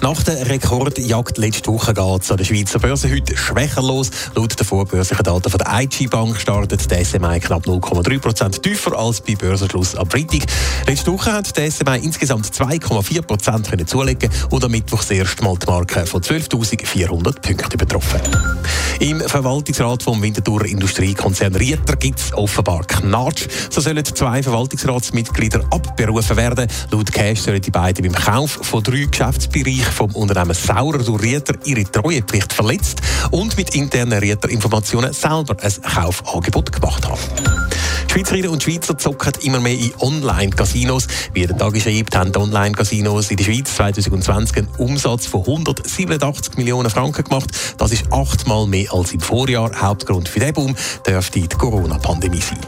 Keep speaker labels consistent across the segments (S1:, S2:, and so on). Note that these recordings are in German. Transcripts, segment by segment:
S1: Nach der Rekordjagd letzte Woche geht es an der Schweizer Börse heute schwächer los. Laut den vorbörslichen Daten von der IG Bank startet der SMI knapp 0,3% tiefer als bei Börsenschluss am Freitag. Letzte Woche hat der SMI insgesamt 2,4% zulegen und am Mittwoch das erste Mal die Marke von 12.400 Punkten betroffen. Im Verwaltungsrat vom Winterthur Industriekonzern Rieter gibt es offenbar Knatsch. So sollen zwei Verwaltungsratsmitglieder abberufen werden. Laut Cash sollen die beiden beim Kauf von drei Geschäftsbereichen vom Unternehmen Saurer durch Rieter ihre Treuepflicht verletzt und mit internen Rieter-Informationen selber ein Kaufangebot gemacht haben. Schweizerinnen und Schweizer zocken immer mehr in Online-Casinos. Wie der Tag schreibt, haben die Online-Casinos in der Schweiz 2020 einen Umsatz von 187 Millionen Franken gemacht. Das ist achtmal mehr als im Vorjahr. Hauptgrund für diesen Boom dürfte die Corona-Pandemie sein.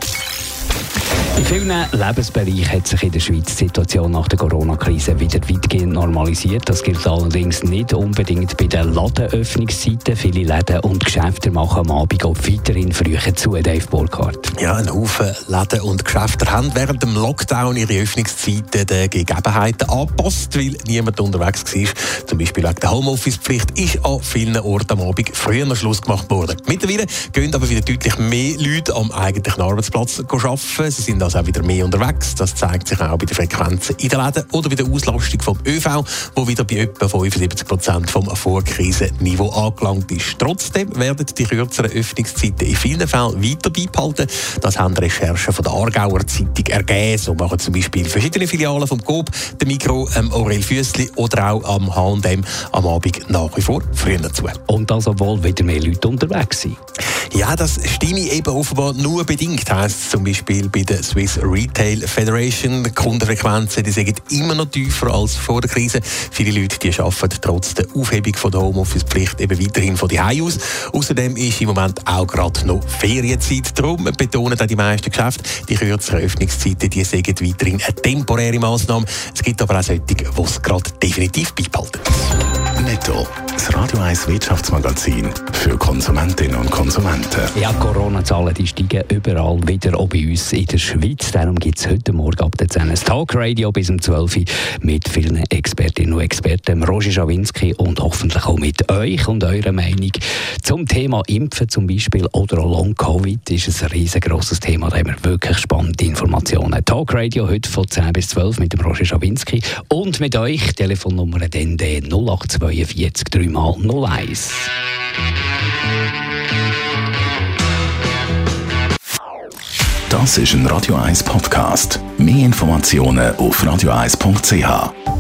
S2: In vielen Lebensbereichen hat sich in der Schweiz die Situation nach der Corona-Krise wieder weitgehend normalisiert. Das gilt allerdings nicht unbedingt bei den Ladenöffnungszeiten. Viele Läden und Geschäfte machen am Abend auch weiterhin früher zu, Dave Burkhardt.
S1: Ja, ein Haufen Läden und Geschäfte haben während dem Lockdown ihre Öffnungszeiten den Gegebenheiten angepasst, weil niemand unterwegs war. Zum Beispiel wegen der Homeoffice-Pflicht ist an vielen Orten am Abend früher Schluss gemacht worden. Mittlerweile gehen aber wieder deutlich mehr Leute am eigentlichen Arbeitsplatz arbeiten. Sie sind also auch wieder mehr unterwegs. Das zeigt sich auch bei den Frequenzen in den Läden oder bei der Auslastung vom ÖV, wo wieder bei etwa 75 Prozent vom Vorkrisenniveau angelangt ist. Trotzdem werden die kürzeren Öffnungszeiten in vielen Fällen weiter beibehalten. Das haben Recherchen von der Aargauer Zeitung ergeben. So machen zum Beispiel verschiedene Filialen vom Coop, der Mikro, ähm, Aurel Füssli oder auch am H&M am Abend nach wie vor früher zu.
S2: Und das, obwohl wieder mehr Leute unterwegs sind.
S1: Ja, das stimme eben offenbar nur bedingt, heisst zum Beispiel bei der Swiss Retail Federation. Die Kundenfrequenzen die sind immer noch tiefer als vor der Krise. Viele Leute die arbeiten trotz der Aufhebung von der Homeoffice-Pflicht eben weiterhin von die aus. Außerdem ist im Moment auch gerade noch Ferienzeit. Darum betonen auch die meisten Geschäfte, die kürzeren Öffnungszeiten die sind weiterhin eine temporäre Massnahme. Es gibt aber auch solche, die es gerade definitiv beibehalten.
S3: Netto, das Radio 1 Wirtschaftsmagazin für Konsumentinnen und Konsumenten.
S2: Ja, Corona-Zahlen die steigen überall wieder, auch bei uns in der Schweiz. Darum gibt es heute Morgen ab der 10 ein Talkradio bis um 12 Uhr mit vielen Expertinnen und Experten, Roger Schawinski und hoffentlich auch mit euch und eurer Meinung zum Thema Impfen zum Beispiel oder auch Long-Covid ist ein riesengroßes Thema. Da haben wir wirklich spannende Informationen. Talkradio heute von 10 bis 12 mit dem Roger Schawinski und mit euch. Telefonnummer dann 0842 3 mal 01.
S3: Das ist ein Radio 1 Podcast. Mehr Informationen auf radio1.ch.